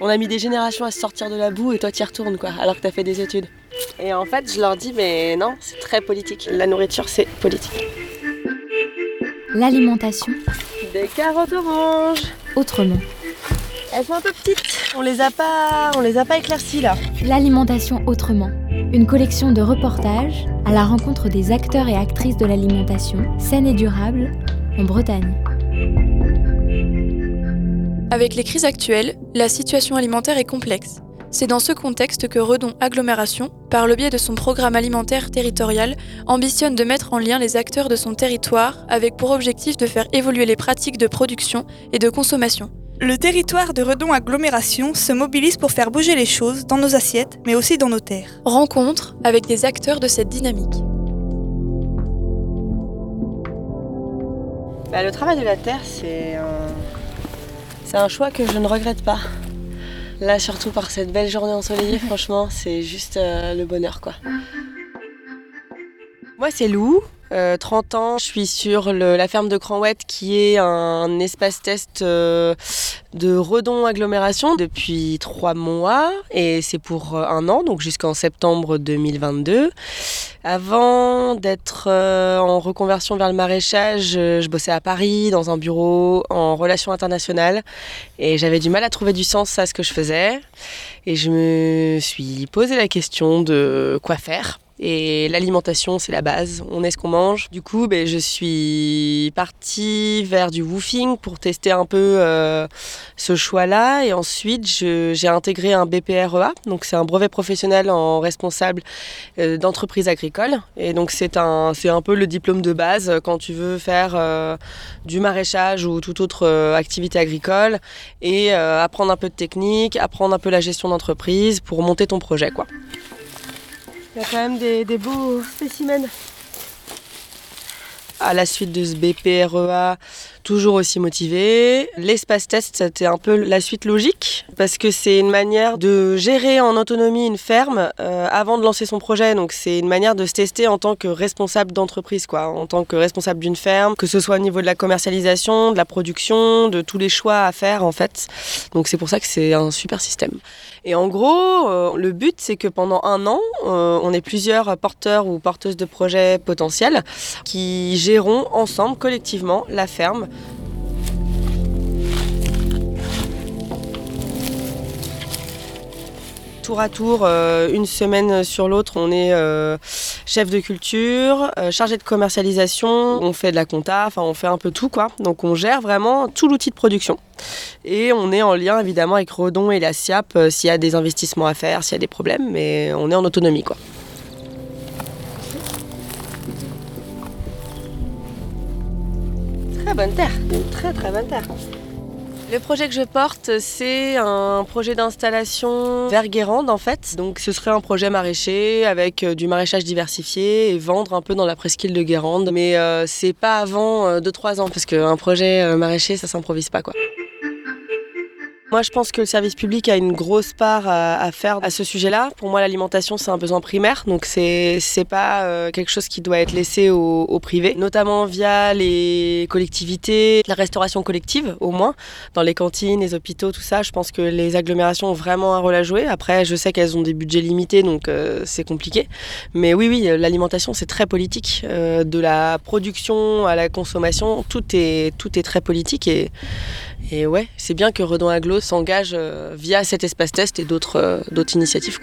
On a mis des générations à se sortir de la boue et toi t'y retournes quoi, alors que t'as fait des études. Et en fait, je leur dis, mais non, c'est très politique. La nourriture, c'est politique. L'alimentation. Des carottes oranges. Autrement. Elles sont un peu petites. On les a pas, on les a pas éclaircies là. L'alimentation autrement. Une collection de reportages à la rencontre des acteurs et actrices de l'alimentation saine et durable en Bretagne. Avec les crises actuelles, la situation alimentaire est complexe. C'est dans ce contexte que Redon Agglomération, par le biais de son programme alimentaire territorial, ambitionne de mettre en lien les acteurs de son territoire avec pour objectif de faire évoluer les pratiques de production et de consommation. Le territoire de Redon Agglomération se mobilise pour faire bouger les choses dans nos assiettes, mais aussi dans nos terres. Rencontre avec des acteurs de cette dynamique. Bah, le travail de la terre, c'est un... c'est un choix que je ne regrette pas. Là, surtout par cette belle journée ensoleillée, franchement, c'est juste euh, le bonheur, quoi. Moi, c'est Lou, euh, 30 ans. Je suis sur la ferme de Cranouette, qui est un espace test euh, de Redon Agglomération depuis trois mois. Et c'est pour euh, un an, donc jusqu'en septembre 2022. Avant d'être euh, en reconversion vers le maraîchage, euh, je bossais à Paris dans un bureau en relations internationales et j'avais du mal à trouver du sens à ce que je faisais. Et je me suis posé la question de quoi faire. Et l'alimentation, c'est la base. On est ce qu'on mange. Du coup, ben, je suis partie vers du woofing pour tester un peu euh, ce choix-là. Et ensuite, j'ai intégré un BPREA. Donc, c'est un brevet professionnel en responsable euh, d'entreprise agricole. Et donc, c'est un, un peu le diplôme de base euh, quand tu veux faire du maraîchage ou toute autre activité agricole et apprendre un peu de technique, apprendre un peu la gestion d'entreprise pour monter ton projet, quoi. Il y a quand même des, beaux spécimens. À la suite de ce BPREA, toujours aussi motivé. L'espace test, c'était un peu la suite logique parce que c'est une manière de gérer en autonomie une ferme euh, avant de lancer son projet. Donc c'est une manière de se tester en tant que responsable d'entreprise, quoi, en tant que responsable d'une ferme, que ce soit au niveau de la commercialisation, de la production, de tous les choix à faire en fait. Donc c'est pour ça que c'est un super système. Et en gros, euh, le but, c'est que pendant un an, euh, on est plusieurs porteurs ou porteuses de projets potentiels qui géreront ensemble, collectivement, la ferme. Tour à tour, euh, une semaine sur l'autre, on est euh, chef de culture, euh, chargé de commercialisation, on fait de la compta, enfin on fait un peu tout quoi. Donc on gère vraiment tout l'outil de production. Et on est en lien évidemment avec Redon et la SIAP s'il y a des investissements à faire, s'il y a des problèmes, mais on est en autonomie quoi. Très bonne terre, très très bonne terre. Le projet que je porte, c'est un projet d'installation vers Guérande en fait. Donc ce serait un projet maraîcher avec euh, du maraîchage diversifié et vendre un peu dans la presqu'île de Guérande. Mais euh, c'est pas avant 2-3 ans parce qu'un projet euh, maraîcher ça s'improvise pas quoi. Moi, je pense que le service public a une grosse part à, faire à ce sujet-là. Pour moi, l'alimentation, c'est un besoin primaire, donc c'est c'est pas euh, quelque chose qui doit être laissé au, au privé, notamment via les collectivités, la restauration collective, au moins, dans les cantines, les hôpitaux, tout ça. Je pense que les agglomérations ont vraiment un rôle à jouer. Après, je sais qu'elles ont des budgets limités, donc euh, c'est compliqué. Mais oui, oui, l'alimentation, c'est très politique. Euh, de la production à la consommation, tout est, tout est très politique et et ouais, c'est bien que Redon Aglo s'engage euh, via cet espace test et d'autres euh, initiatives.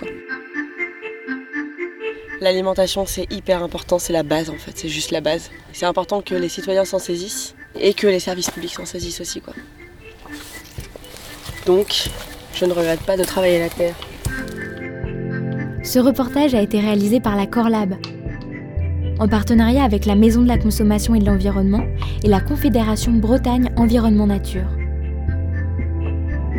L'alimentation, c'est hyper important, c'est la base en fait, c'est juste la base. C'est important que les citoyens s'en saisissent et que les services publics s'en saisissent aussi. Donc, je ne regrette pas de travailler la terre. Ce reportage a été réalisé par la Corlab, en partenariat avec la Maison de la Consommation et de l'Environnement et la Confédération Bretagne Environnement Nature.